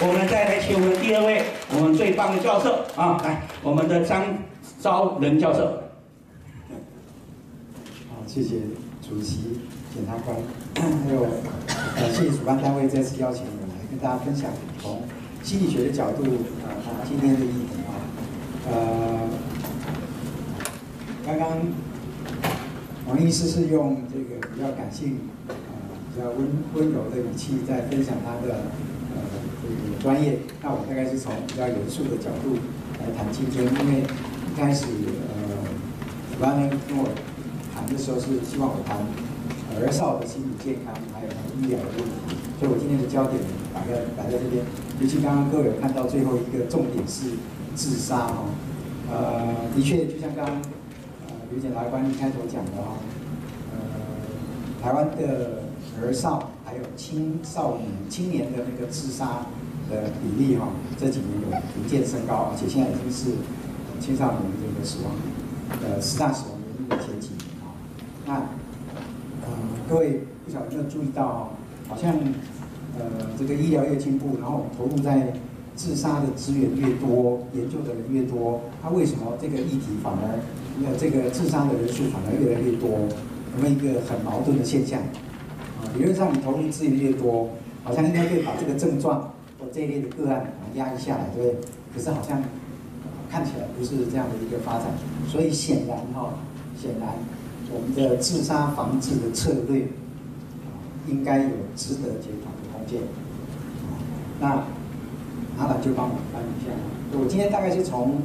我们再来请我们第二位，我们最棒的教授啊，来，我们的张昭仁教授。好，谢谢主席、检察官，还有呃，谢主办单位再次邀请我来跟大家分享从心理学的角度啊，谈今天的议题啊，呃，刚刚王医师是用这个比较感性、呃比较温温柔的语气在分享他的。专业，那我大概是从比较严肃的角度来谈今天，因为一开始呃，主办人跟我谈的时候是希望我谈儿少的心理健康，还有医疗的问题，所以我今天的焦点摆在摆在这边。尤其刚刚各位看到最后一个重点是自杀哈，呃，的确就像刚刚呃刘检察官一开头讲的哈，呃，台湾的儿少。还有青少年、青年的那个自杀的比例哈，这几年有逐渐升高，而且现在已经是青少年这个死亡呃十大死亡原因的前几名啊。那呃，各位不晓得有没有注意到，好像呃这个医疗越进步，然后投入在自杀的资源越多，研究的人越多，它为什么这个议题反而呃这个自杀的人数反而越来越多？有没有一个很矛盾的现象？啊理论上，你投入资源越多，好像应该可以把这个症状或这一类的个案压抑下来，对不对？可是好像看起来不是这样的一个发展，所以显然哈，显然我们的自杀防治的策略应该有值得检讨的空间。那麻烦就帮我翻一下。我今天大概是从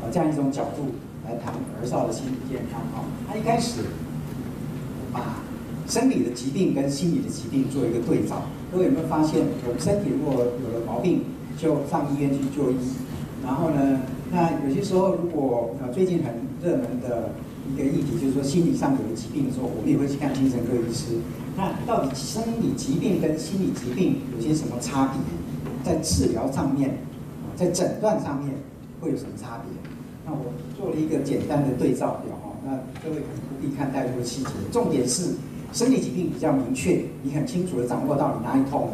呃这样一种角度来谈儿少的心理健康哈。他一开始把生理的疾病跟心理的疾病做一个对照，各位有没有发现，我们身体如果有了毛病，就上医院去就医。然后呢，那有些时候如果呃最近很热门的一个议题，就是说心理上有了疾病的时候，我们也会去看精神科医师。那到底生理疾病跟心理疾病有些什么差别？在治疗上面，在诊断上面会有什么差别？那我做了一个简单的对照表哈，那各位可能不必看太多细节，重点是。生理疾病比较明确，你很清楚的掌握到你哪里痛了，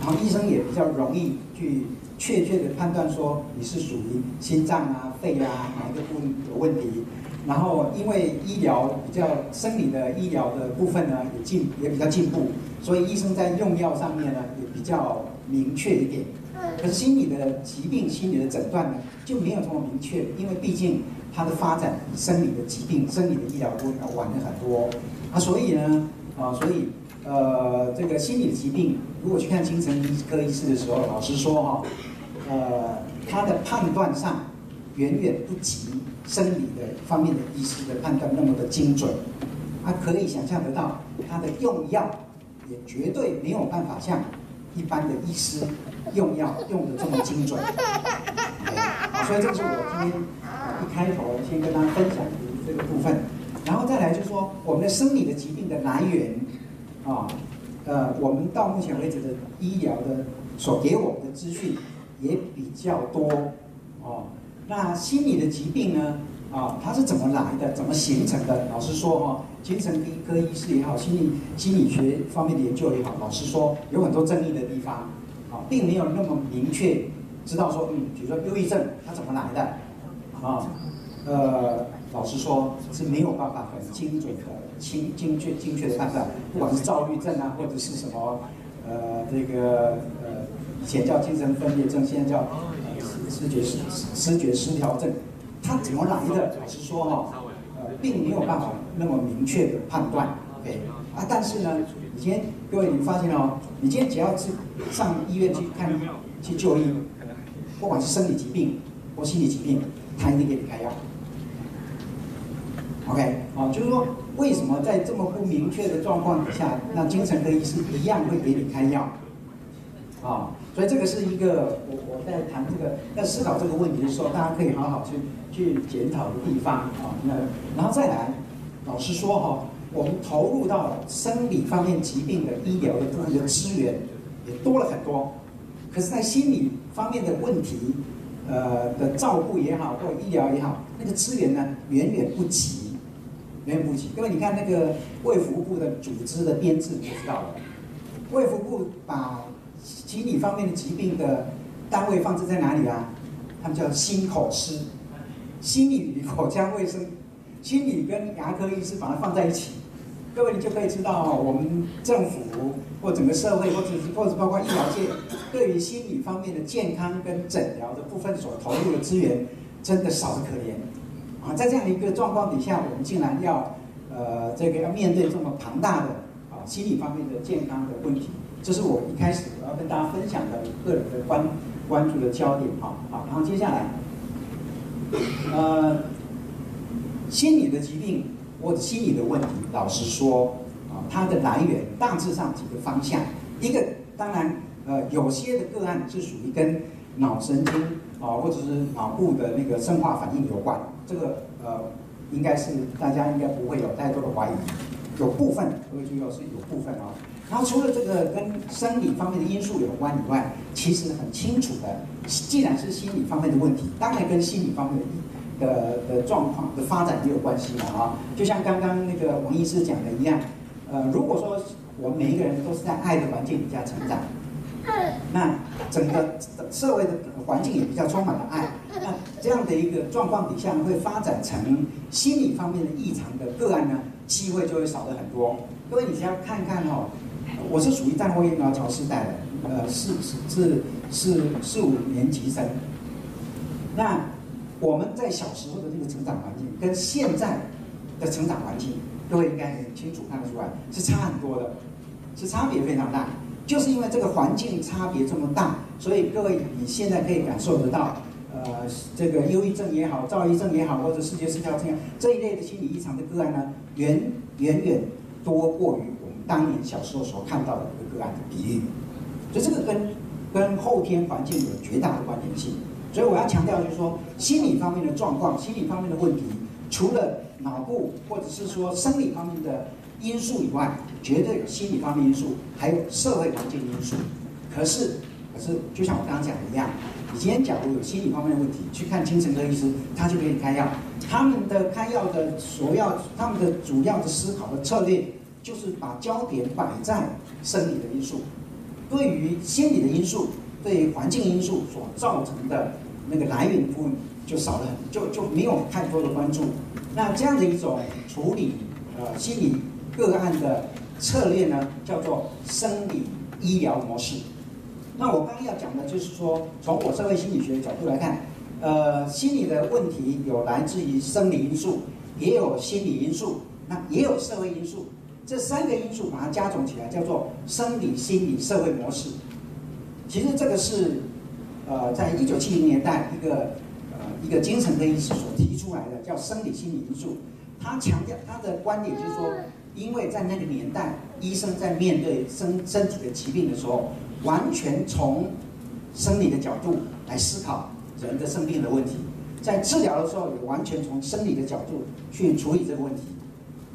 然后医生也比较容易去确切的判断说你是属于心脏啊、肺啊哪一个部分有问题。然后因为医疗比较生理的医疗的部分呢也进也比较进步，所以医生在用药上面呢也比较明确一点。可是心理的疾病、心理的诊断呢就没有这么明确，因为毕竟它的发展比生理的疾病、生理的医疗都要晚了很多。啊，所以呢，啊，所以，呃，这个心理疾病，如果去看精神科医师的时候，老实说哈，呃，他的判断上远远不及生理的方面的医师的判断那么的精准，他可以想象得到，他的用药也绝对没有办法像一般的医师用药用的这么精准。所以这是我今天一开头先跟大家分享的这个部分。然后再来就是说，我们的生理的疾病的来源，啊，呃，我们到目前为止的医疗的所给我们的资讯也比较多，哦，那心理的疾病呢，啊，它是怎么来的，怎么形成的？老实说哈，精神科医师也好，心理心理学方面的研究也好，老实说有很多争议的地方，啊，并没有那么明确知道说，嗯，比如说忧郁症它怎么来的，啊，呃。老实说，是没有办法很精准的、精精确、精确的判断，不管是躁郁症啊，或者是什么，呃，这个呃，以前叫精神分裂症，现在叫呃思觉失思觉失调症，它怎么来的？老实说哈，呃，并没有办法那么明确的判断。对啊，但是呢，你今天各位你发现哦，你今天只要是上医院去看去就医，不管是生理疾病或心理疾病，他一定给你开药。OK，好，就是说，为什么在这么不明确的状况底下，那精神科医师一样会给你开药？啊，所以这个是一个我我在谈这个在思考这个问题的时候，大家可以好好去去检讨的地方啊。那然后再来，老实说哈，我们投入到生理方面疾病的医疗的部分的资源也多了很多，可是，在心理方面的问题，呃的照顾也好，或医疗也好，那个资源呢，远远不及。没有不及，各位，你看那个卫福部的组织的编制，你就知道了。卫福部把心理方面的疾病的单位放置在哪里啊？他们叫心口师，心理与口腔卫生，心理跟牙科医师把它放在一起，各位你就可以知道，我们政府或整个社会，或者是或者包括医疗界，对于心理方面的健康跟诊疗的部分所投入的资源，真的少得可怜啊！在这样的一个状况底下，我们竟然要呃这个要面对这么庞大的啊心理方面的健康的问题，这是我一开始我要跟大家分享的个人的关关注的焦点哈，好，然后接下来，呃，心理的疾病或者心理的问题，老实说啊，它的来源大致上几个方向，一个当然呃有些的个案是属于跟脑神经啊或者是脑部的那个生化反应有关，这个呃应该是大家应该不会有太多的怀疑，有部分各位注意哦是有部分啊。然后除了这个跟生理方面的因素有关以外，其实很清楚的，既然是心理方面的问题，当然跟心理方面的的的状况的发展也有关系嘛啊。就像刚刚那个王医师讲的一样，呃，如果说我们每一个人都是在爱的环境底下成长，那整个社会的环境也比较充满了爱，那这样的一个状况底下会发展成心理方面的异常的个案呢，机会就会少了很多。各位，你只要看看哦。我是属于战后疫苗潮时代的，呃，四是是四五年级生。那我们在小时候的那个成长环境，跟现在的成长环境，各位应该很清楚看得出来，是差很多的，是差别非常大。就是因为这个环境差别这么大，所以各位你现在可以感受得到，呃，这个忧郁症也好，躁郁症也好，或者思觉失调症这一类的心理异常的个案呢，远远远多过于我们。当年小时候所看到的一个个案的比例，所以这个跟跟后天环境有绝大的关联性。所以我要强调就是说，心理方面的状况、心理方面的问题，除了脑部或者是说生理方面的因素以外，绝对有心理方面因素，还有社会环境因素。可是，可是就像我刚刚讲的一样，你今天假如有心理方面的问题，去看精神科医师，他就给你开药。他们的开药的所要，他们的主要的思考的策略。就是把焦点摆在生理的因素，对于心理的因素，对于环境因素所造成的那个来源部分就少了很，就就没有太多的关注。那这样的一种处理呃心理个案的策略呢，叫做生理医疗模式。那我刚要讲的就是说，从我社会心理学角度来看，呃，心理的问题有来自于生理因素，也有心理因素，那也有社会因素。这三个因素把它加总起来，叫做生理、心理、社会模式。其实这个是，呃，在一九七零年代一个呃一个精神科医师所提出来的，叫生理心理因素。他强调他的观点就是说，因为在那个年代，医生在面对身身体的疾病的时候，完全从生理的角度来思考人的生病的问题，在治疗的时候也完全从生理的角度去处理这个问题。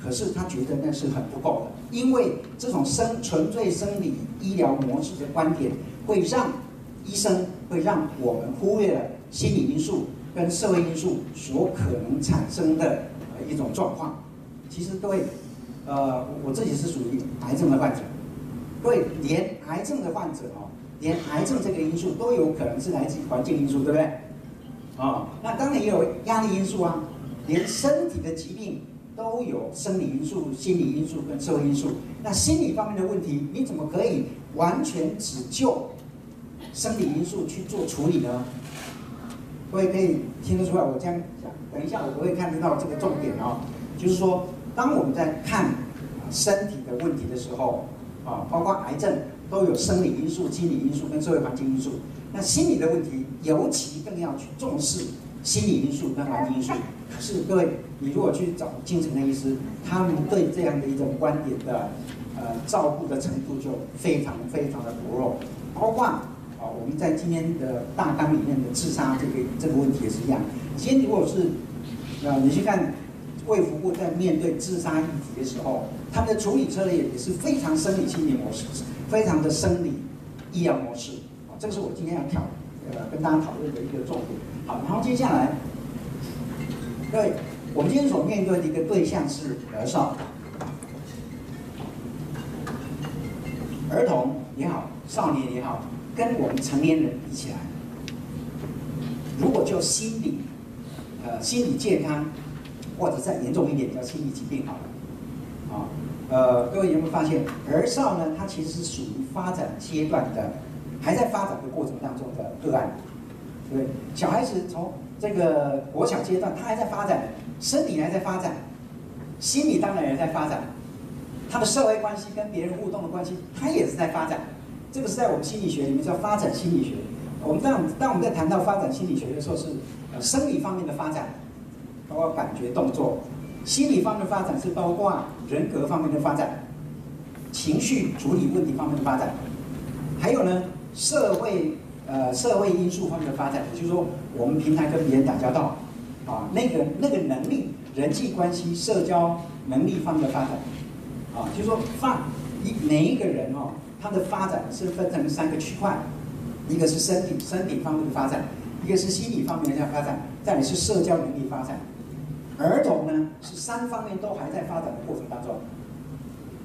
可是他觉得那是很不够的，因为这种生纯粹生理医疗模式的观点，会让医生会让我们忽略了心理因素跟社会因素所可能产生的呃一种状况。其实各位，呃，我自己是属于癌症的患者，各位连癌症的患者哦，连癌症这个因素都有可能是来自于环境因素，对不对？啊、哦，那当然也有压力因素啊，连身体的疾病。都有生理因素、心理因素跟社会因素。那心理方面的问题，你怎么可以完全只就生理因素去做处理呢？各位可以听得出来，我这样讲。等一下我会看得到这个重点哦。就是说，当我们在看身体的问题的时候，啊，包括癌症都有生理因素、心理因素跟社会环境因素。那心理的问题，尤其更要去重视心理因素跟环境因素。可是各位。你如果去找精神科医师，他们对这样的一种观点的呃照顾的程度就非常非常的薄弱。包括啊，我们在今天的大纲里面的自杀这个这个问题也是一样。今天如果是呃你去看卫福部在面对自杀议题的时候，他们的处理策略也是非常生理心理模式，非常的生理医疗模式。啊，这个是我今天要讨呃跟大家讨论的一个重点。好，然后接下来各位。我们今天所面对的一个对象是儿少，儿童也好，少年也好，跟我们成年人比起来，如果就心理，呃，心理健康，或者再严重一点叫心理疾病好了，啊，呃，各位有没有发现，儿少呢，它其实是属于发展阶段的，还在发展的过程当中的个案，对，小孩子从这个国小阶段，他还在发展，身体还在发展，心理当然也在发展，他的社会关系跟别人互动的关系，他也是在发展，这个是在我们心理学里面叫发展心理学。我们当当我们在谈到发展心理学的时候，是呃生理方面的发展，包括感觉动作；心理方面的发展是包括人格方面的发展、情绪处理问题方面的发展，还有呢社会呃社会因素方面的发展，也就是说我们平常跟别人打交道啊，那个那个能力、人际关系、社交能力方面的发展啊，就是说发一每一个人哦，他的发展是分成三个区块。一个是身体身体方面的发展，一个是心理方面的发展，再来是社交能力发展。儿童呢是三方面都还在发展的过程当中。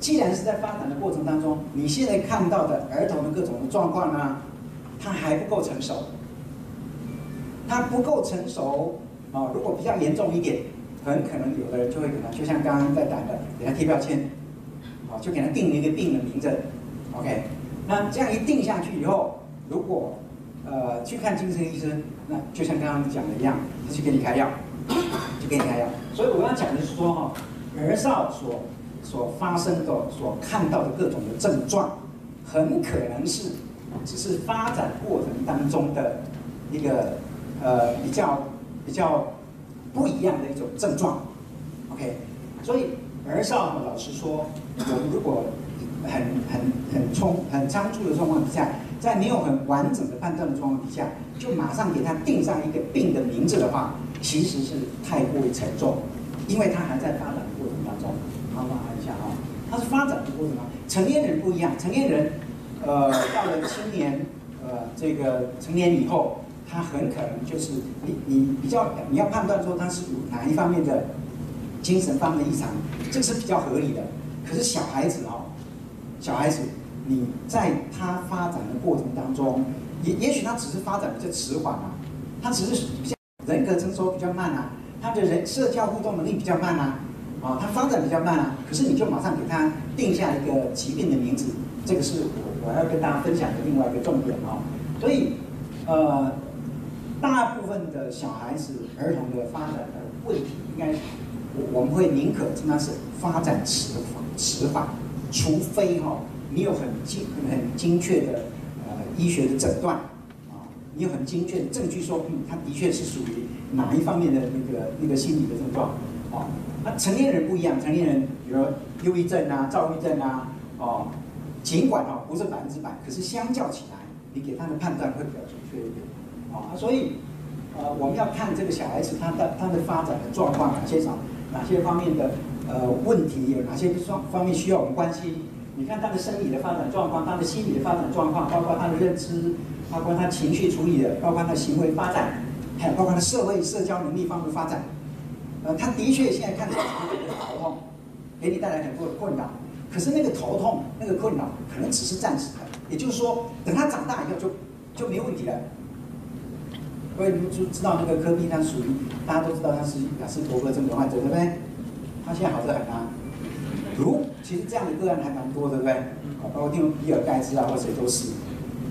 既然是在发展的过程当中，你现在看到的儿童的各种的状况呢，他还不够成熟，他不够成熟啊！如果比较严重一点，很可能有的人就会给他，就像刚刚在谈的，给他贴标签，啊，就给他定了一个病的名字。OK，那这样一定下去以后。如果呃去看精神医生，那就像刚刚讲的一样，他去给你开药，就给你开药。所以我要讲的是说哈，儿少所所发生的、所看到的各种的症状，很可能是只是发展过程当中的一个呃比较比较不一样的一种症状。OK，所以儿少老实说，我们如果很很很充很仓促的状况之下。在没有很完整的判断的状况底下，就马上给他定上一个病的名字的话，其实是太过于沉重，因为他还在发展的过程当中。好，我看一下哈，他是发展的过程当中，成年人不一样，成年人，呃，到了青年，呃，这个成年以后，他很可能就是你你比较你要判断说他是有哪一方面的精神方面的异常，这个是比较合理的。可是小孩子哦，小孩子。你在他发展的过程当中，也也许他只是发展比较迟缓啊，他只是比较人格成熟比较慢啊，他的人社交互动能力比较慢啊，啊，他发展比较慢啊，可是你就马上给他定下一个疾病的名字，这个是我我要跟大家分享的另外一个重点啊，所以呃，大部分的小孩子儿童的发展的问题，应该我我们会宁可称它是发展迟缓迟缓，除非哈。你有很精很精确的呃医学的诊断啊，你有很精确的证据说，嗯，他的确是属于哪一方面的那个那个心理的症状啊？那成年人不一样，成年人比如说忧郁症啊、躁郁症啊，哦，尽管哦不是百分之百，可是相较起来，你给他的判断会比较准确一点啊。所以呃，我们要看这个小孩子他的他的发展的状况，哪些少哪些方面的呃问题，有哪些方方面需要我们关心。你看他的生理的发展状况，他的心理的发展状况，包括他的认知，包括他情绪处理的，包括他行为发展，还有包括他社会社交能力方面发展。呃，他的确现在看起来有点头痛，给你带来很多的困扰。可是那个头痛、那个困扰可能只是暂时的，也就是说，等他长大以后就就没问题了。各位你们就知道那个柯碧，他属于大家都知道他是亚斯伯格症的患者，对不对？他现在好得很啊。如其实这样的个案还蛮多的，对不对？啊，包括听比尔盖茨啊，或者谁都是。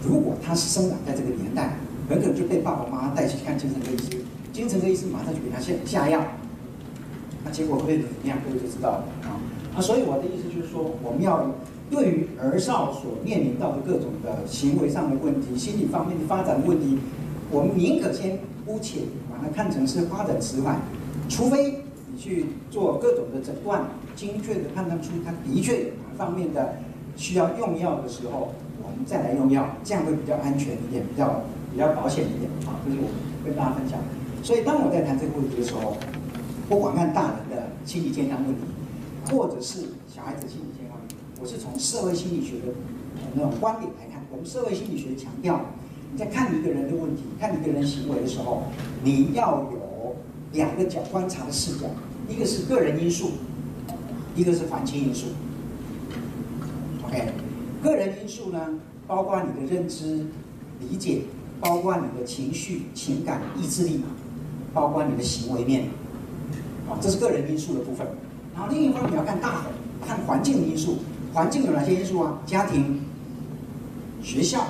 如果他是生长在这个年代，很可能就被爸爸妈妈带去看精神科医生，精神科医生马上就给他下下药，那结果会怎么样？各位就知道了啊。啊，所以我的意思就是说，我们要对于儿少所面临到的各种的行为上的问题、心理方面的发展的问题，我们宁可先姑且把它看成是发展迟缓，除非你去做各种的诊断。精确的判断出他的确有哪方面的需要用药的时候，我们再来用药，这样会比较安全一点，比较比较保险一点啊。这是我跟大家分享。所以当我在谈这个问题的时候，不管看大人的心理健康问题，或者是小孩子心理健康问题，我是从社会心理学的那种观点来看。我们社会心理学强调，你在看一个人的问题、看一个人行为的时候，你要有两个角观察的视角，一个是个人因素。一个是环境因素，OK，个人因素呢，包括你的认知、理解，包括你的情绪、情感、意志力，包括你的行为面，啊，这是个人因素的部分。然后另一方面你要看大的，看环境因素。环境有哪些因素啊？家庭、学校、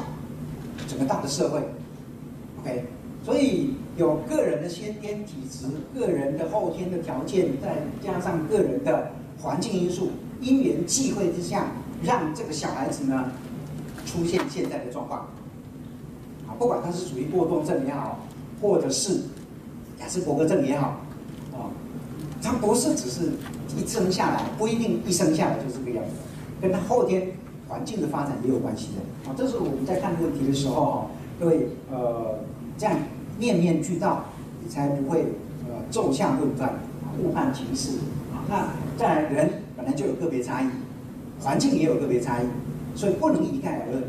整个大的社会，OK。所以有个人的先天体质、个人的后天的条件，再加上个人的环境因素，因缘际会之下，让这个小孩子呢出现现在的状况。啊，不管他是属于过动症也好，或者是亚斯伯格症也好，啊，他不是只是一生下来，不一定一生下来就是这个样子，跟他后天环境的发展也有关系的。啊，这是我们在看问题的时候哈，各位呃这样。面面俱到，你才不会呃骤下论断，误判情势。那再来，人本来就有个别差异，环境也有个别差异，所以不能一概而论，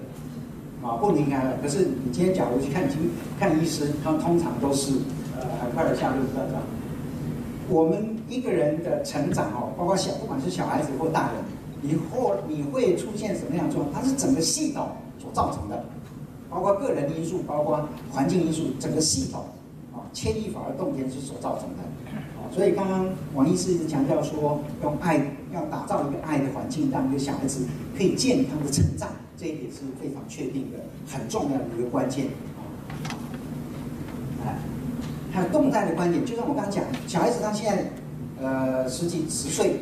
啊，不能一概而论。可是你今天假如去看医看医生，他们通常都是呃很快的下论断的。我们一个人的成长哦，包括小不管是小孩子或大人，你或你会出现什么样的状况？它是整个系统所造成的。包括个人因素，包括环境因素，整个系统啊，牵一发而动全是所造成的啊。所以刚刚王医师一直强调说，用爱要打造一个爱的环境，让一个小孩子可以健康的成长，这一点是非常确定的，很重要的一个关键。哎，还有动态的观点，就像我刚刚讲，小孩子他现在呃十几十岁，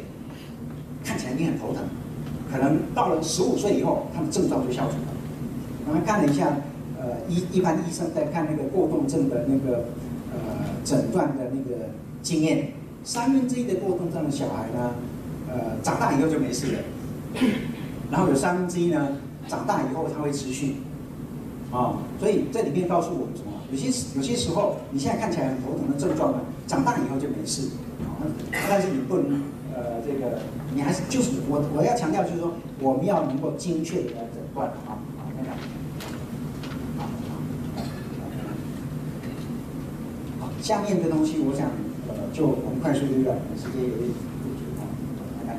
看起来你很头疼，可能到了十五岁以后，他的症状就消除了。我们看了一下，呃，一一般医生在看那个过动症的那个呃诊断的那个经验，三分之一的过动症的小孩呢，呃，长大以后就没事了，然后有三分之一呢，长大以后他会持续，啊，所以这里面告诉我们什么？有些有些时候你现在看起来很头疼的症状呢，长大以后就没事，啊，但是你不能呃这个，你还是就是我我要强调就是说，我们要能够精确的来诊断啊。下面的东西，我想，呃，就我们快速略过，时间有点不足啊。来，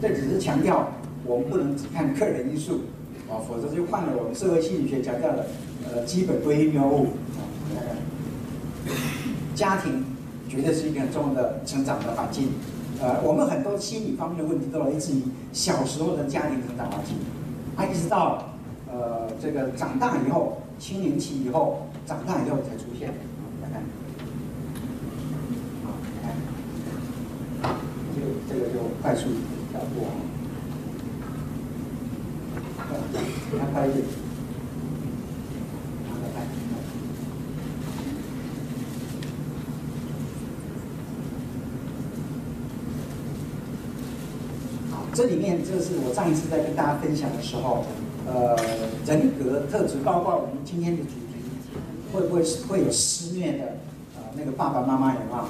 这只是强调，我们不能只看个人因素，啊，否则就犯了我们社会心理学强调的，呃，基本归因谬误啊。家庭绝对是一个很重要的成长的环境，呃，我们很多心理方面的问题都来自于小时候的家庭成长环境，啊，一直到呃这个长大以后。青年期以后，长大以后才出现。来看，好，来看，这个这个就快速跳过。看快一点。来看，好，这里面这是我上一次在跟大家分享的时候。呃，人格特质，包括我们今天的主题，会不会是会有施虐的？呃，那个爸爸妈妈有没有？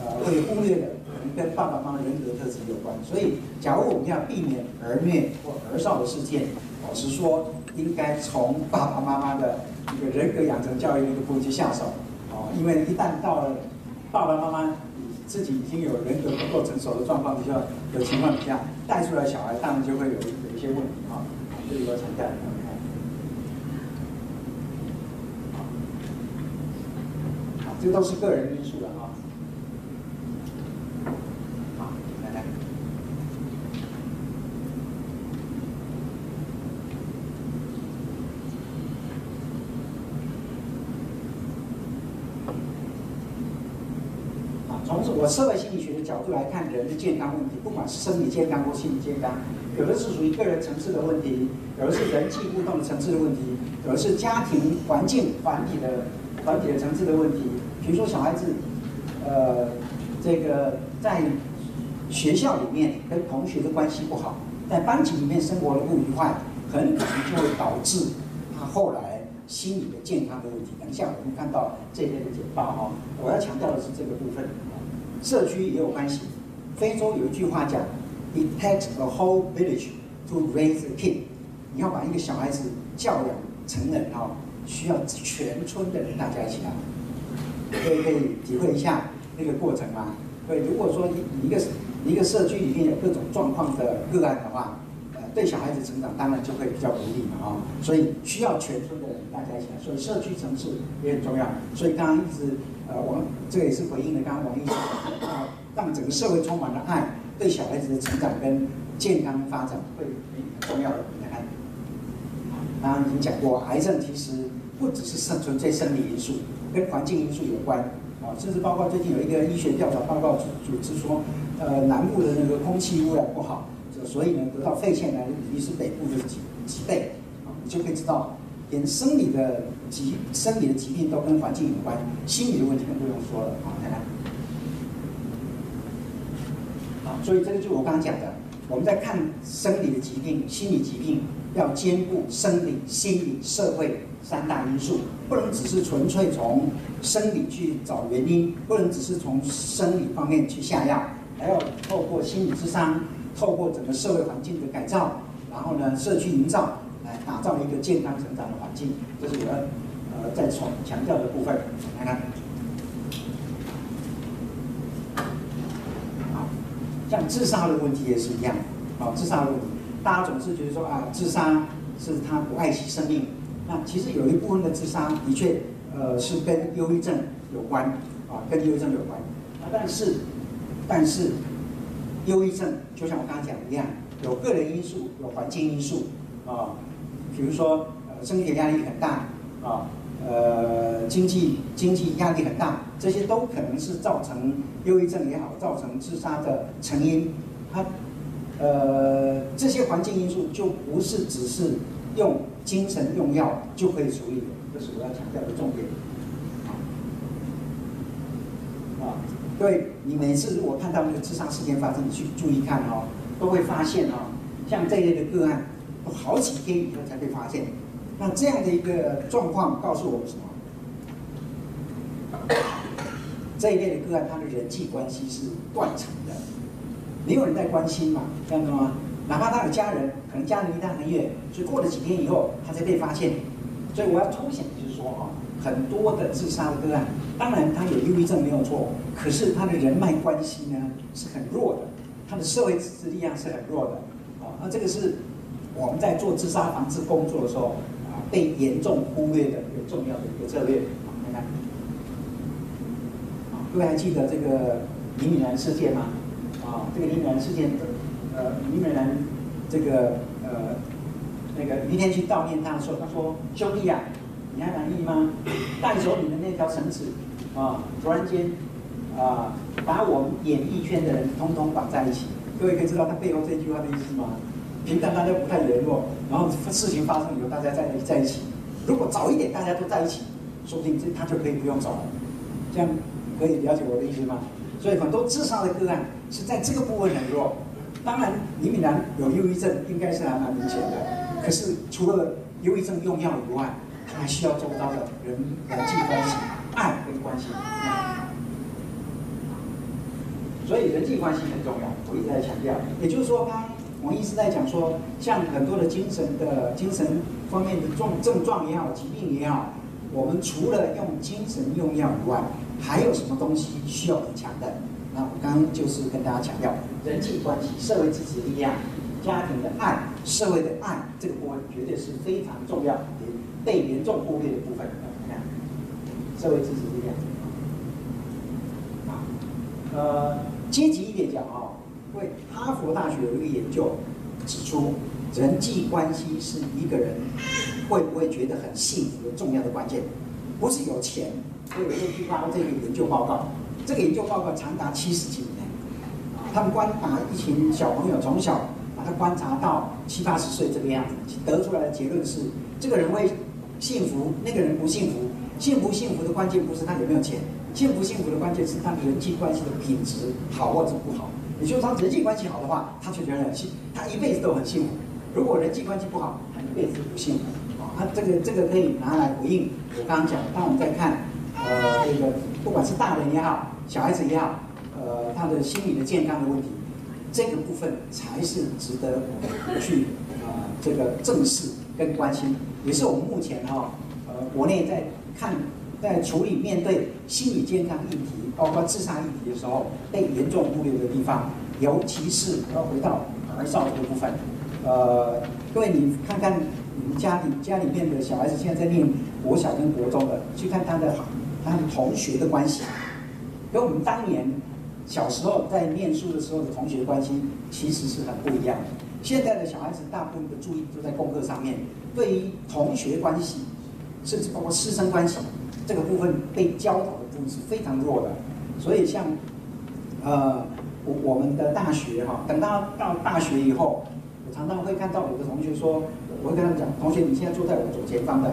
呃，会忽略的，可能跟爸爸妈妈人格特质有关。所以，假如我们要避免儿虐或儿少的事件，老实说，应该从爸爸妈妈的一个人格养成教育那个部分去下手。哦，因为一旦到了爸爸妈妈自己已经有人格不够成熟的状况之下，有情况底下带出来小孩，当然就会有有一些问题。这里要强调，好，这都是个人因素了啊。好，来来。好，从我设了心来看人的健康问题，不管是生理健康或心理健康。有的是属于个人层次的问题，有的是人际互动的层次的问题，有的是家庭环境团体的团体的层次的问题。比如说小孩子，呃，这个在学校里面跟同学的关系不好，在班级里面生活的不愉快，很可能就会导致他后来心理的健康的问题。等一下我们看到这边的简报哈，我要强调的是这个部分，社区也有关系。非洲有一句话讲。It takes a whole village to raise a kid。你要把一个小孩子教养成人哦，需要全村的人大家一起来，可以可以体会一下那个过程吗？对，如果说你一个一个社区里面有各种状况的个案的话，呃，对小孩子成长当然就会比较不利嘛啊，所以需要全村的人大家一起来，所以社区层次也很重要。所以刚刚一直呃王这个也是回应了刚刚王医生啊，让整个社会充满了爱，对小孩子的成长跟健康发展会很重要的。你看，刚刚已经讲过，癌症其实不只是生纯粹生理因素，跟环境因素有关啊，甚至包括最近有一个医学调查报告组组织说，呃，南部的那个空气污染不好。所以呢，得到肺腺癌的比例是北部的几几倍啊，你就可以知道，连生理的疾生理的疾病都跟环境有关，心理的问题更不用说了啊。看看，好，所以这个就是我刚刚讲的，我们在看生理的疾病、心理疾病，要兼顾生理、心理、社会三大因素，不能只是纯粹从生理去找原因，不能只是从生理方面去下药，还要透过心理咨商。透过整个社会环境的改造，然后呢，社区营造，打造一个健康成长的环境，这是我要呃再重强调的部分。看看，好，像自杀的问题也是一样，好，自杀的问题，大家总是觉得说啊，自杀是他不爱惜生命，那其实有一部分的自杀的确呃是跟忧郁症有关，啊，跟忧郁症有关，啊，但是，但是。忧郁症就像我刚刚讲一样，有个人因素，有环境因素啊，比如说呃，升学压力很大啊，呃，经济经济压力很大，这些都可能是造成忧郁症也好，造成自杀的成因。它呃，这些环境因素就不是只是用精神用药就可以处理的，这是我要强调的重点。对，你每次如果看到那个自杀事件发生，你去注意看哦，都会发现哦，像这一类的个案，好几天以后才被发现。那这样的一个状况告诉我们什么？这一类的个案，他的人际关系是断层的，没有人在关心嘛，这样子吗？哪怕他有家人，可能家人离他很远，所以过了几天以后，他才被发现。所以我要凸显的就是说哈，很多的自杀的个案。当然，他有忧郁症没有错，可是他的人脉关系呢是很弱的，他的社会支持力量是很弱的，啊，那这个是我们在做自杀防治工作的时候啊被严重忽略的一个重要的一个策略。啊，看看，啊，各位还记得这个李敏兰事件吗？啊，这个李敏兰事件的，呃，李敏兰这个呃那个于天去悼念他的时候，他说：“兄弟、啊。”你还满意吗？带走你的那条绳子，啊，突然间，啊，把我们演艺圈的人通通绑在一起。各位可以知道他背后这句话的意思吗？平常大家不太联络，然后事情发生以后大家在在一起。如果早一点大家都在一起，说不定这他就可以不用走了。这样可以了解我的意思吗？所以很多自杀的个案是在这个部分很弱。当然，李敏兰有忧郁症，应该是还蛮明显的。可是除了忧郁症用药以外，他还需要周遭的人人际关系、爱跟关系，所以人际关系很重要。我一直在强调，也就是说，刚王医师在讲说，像很多的精神的精神方面的状症状也好、疾病也好，我们除了用精神用药以外，还有什么东西需要很强的？那我刚刚就是跟大家强调，人际关系、社会支持力量、家庭的爱、社会的爱，这个部分绝对是非常重要也。被严重忽略的部分，你看，社会支持力量。啊，呃，积极一点讲啊，因为哈佛大学有一个研究指出，人际关系是一个人会不会觉得很幸福的重要的关键，不是有钱。所以我就去发这个研究报告，这个研究报告长达七十几年，他们观察一群小朋友，从小把他观察到七八十岁这个样子，得出来的结论是，这个人会。幸福，那个人不幸福。幸福幸福的关键不是他有没有钱，幸福幸福的关键是他的人际关系的品质好或者不好。也就是他人际关系好的话，他就觉得幸，他一辈子都很幸福。如果人际关系不好，他一辈子都不幸福。啊，他这个这个可以拿来回应我刚刚讲的。当我们在看，呃，这个不管是大人也好，小孩子也好，呃，他的心理的健康的问题，这个部分才是值得我们去啊、呃、这个正视跟关心。也是我们目前哈，呃，国内在看，在处理面对心理健康议题，包括自杀议题的时候，被严重忽略的地方，尤其是要回到儿少这个部分。呃，各位你看看你们家里家里面的小孩子现在在念国小跟国中的，去看他的他的同学的关系，跟我们当年小时候在念书的时候的同学关系其实是很不一样的。现在的小孩子大部分的注意都在功课上面，对于同学关系，甚至包括师生关系这个部分被教导的部分是非常弱的。所以像，呃，我我们的大学哈，等到到大学以后，我常常会看到有的同学说，我会跟他们讲，同学你现在坐在我左前方的，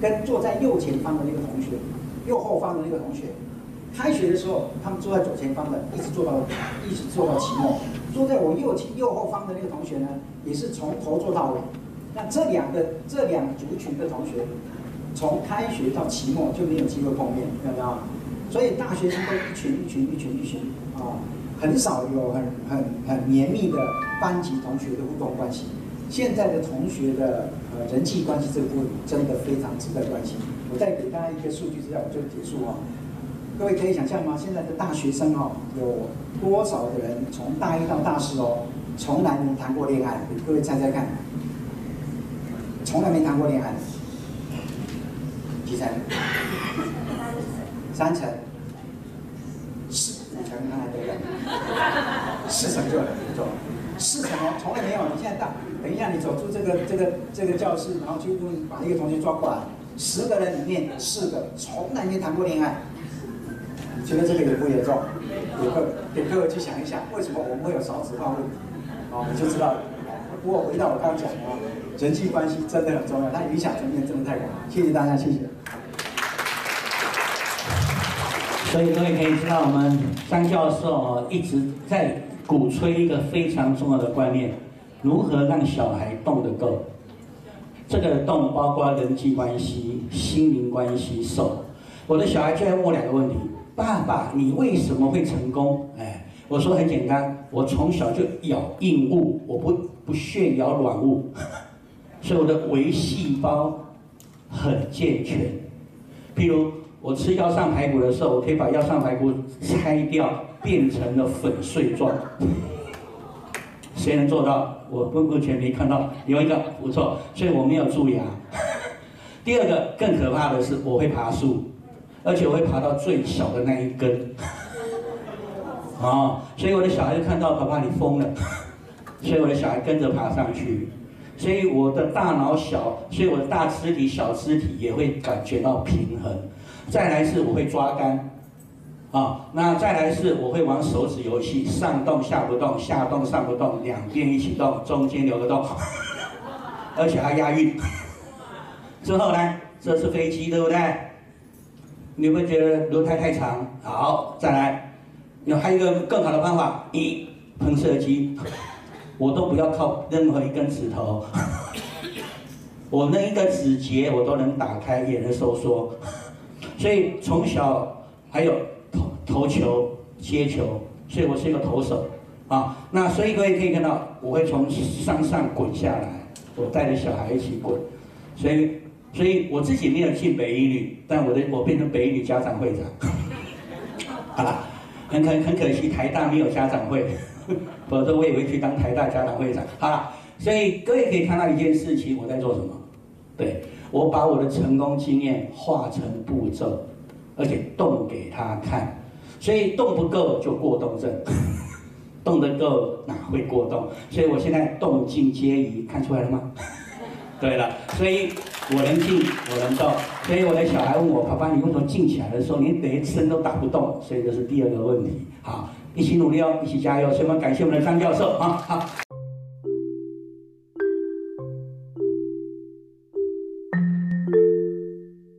跟坐在右前方的那个同学，右后方的那个同学，开学的时候他们坐在左前方的，一直坐到一直坐到期末，坐在我右前右后方的那个同学呢，也是从头坐到尾。那这两个这两族群的同学，从开学到期末就没有机会碰面，有没有？所以大学生都一群一群一群一群啊，很少有很很很绵密的班级同学的互动关系。现在的同学的呃人际关系这个部分真的非常值得关心。我再给大家一个数据资料，我就结束啊。各位可以想象吗？现在的大学生哦，有多少人从大一到大四哦，从来没谈过恋爱？各位猜猜看，从来没谈过恋爱，成？三成，四五成看来对不对？四成就很严重，四成哦，从来没有。你现在到，等一下你走出这个这个这个教室，然后去问把一个同学抓过来，十个人里面四个从来没谈过恋爱。你觉得这个严不严重？给各给各位去想一想，为什么我们会有少子化问题？哦，你就知道了。不过回到我刚刚讲的，人际关系真的很重要，它影响层面真的太广。谢谢大家，谢谢。所以各位可以知道，我们张教授一直在鼓吹一个非常重要的观念：如何让小孩动得够。这个动包括人际关系、心灵关系、手。我的小孩就在问我两个问题：爸爸，你为什么会成功？哎，我说很简单，我从小就咬硬物，我不不屑咬软物，所以我的微细胞很健全。譬如。我吃腰上排骨的时候，我可以把腰上排骨拆掉，变成了粉碎状。谁能做到？我目前没看到有一个不错，所以我没有蛀牙。第二个更可怕的是，我会爬树，而且我会爬到最小的那一根。哦，所以我的小孩就看到爸爸你疯了，所以我的小孩跟着爬上去。所以我的大脑小，所以我的大肢体、小肢体也会感觉到平衡。再来是我会抓杆，啊，那再来是我会玩手指游戏，上动下不动，下动上不动，两边一起动，中间留个洞，而且还押韵。之后呢，这是飞机，对不对？你会觉得轮胎太长？好，再来，有还有一个更好的方法，一喷射机，我都不要靠任何一根指头，我那一个指节我都能打开，也能收缩。所以从小还有投投球、接球，所以我是一个投手啊。那所以各位可以看到，我会从山上滚下来，我带着小孩一起滚。所以，所以我自己没有进北一女，但我的我变成北一女家长会长。好了，很可很可惜，台大没有家长会，否则我也会去当台大家长会长。好了，所以各位可以看到一件事情，我在做什么？对。我把我的成功经验化成步骤，而且动给他看，所以动不够就过动症，动得够哪会过动？所以我现在动静皆宜，看出来了吗？对了，所以我能静，我能动。所以我的小孩问我：“爸爸，你为什么静起来的时候，你连身都打不动？”所以这是第二个问题。好，一起努力哦，一起加油！千万感谢我们的张教授啊，好。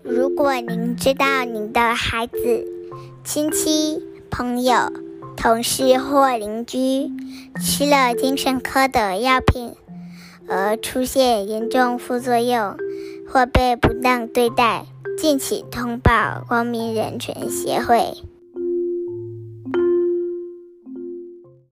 如果您知道您的孩子、亲戚、朋友、同事或邻居吃了精神科的药品而出现严重副作用，或被不当对待，敬请通报光明人权协会。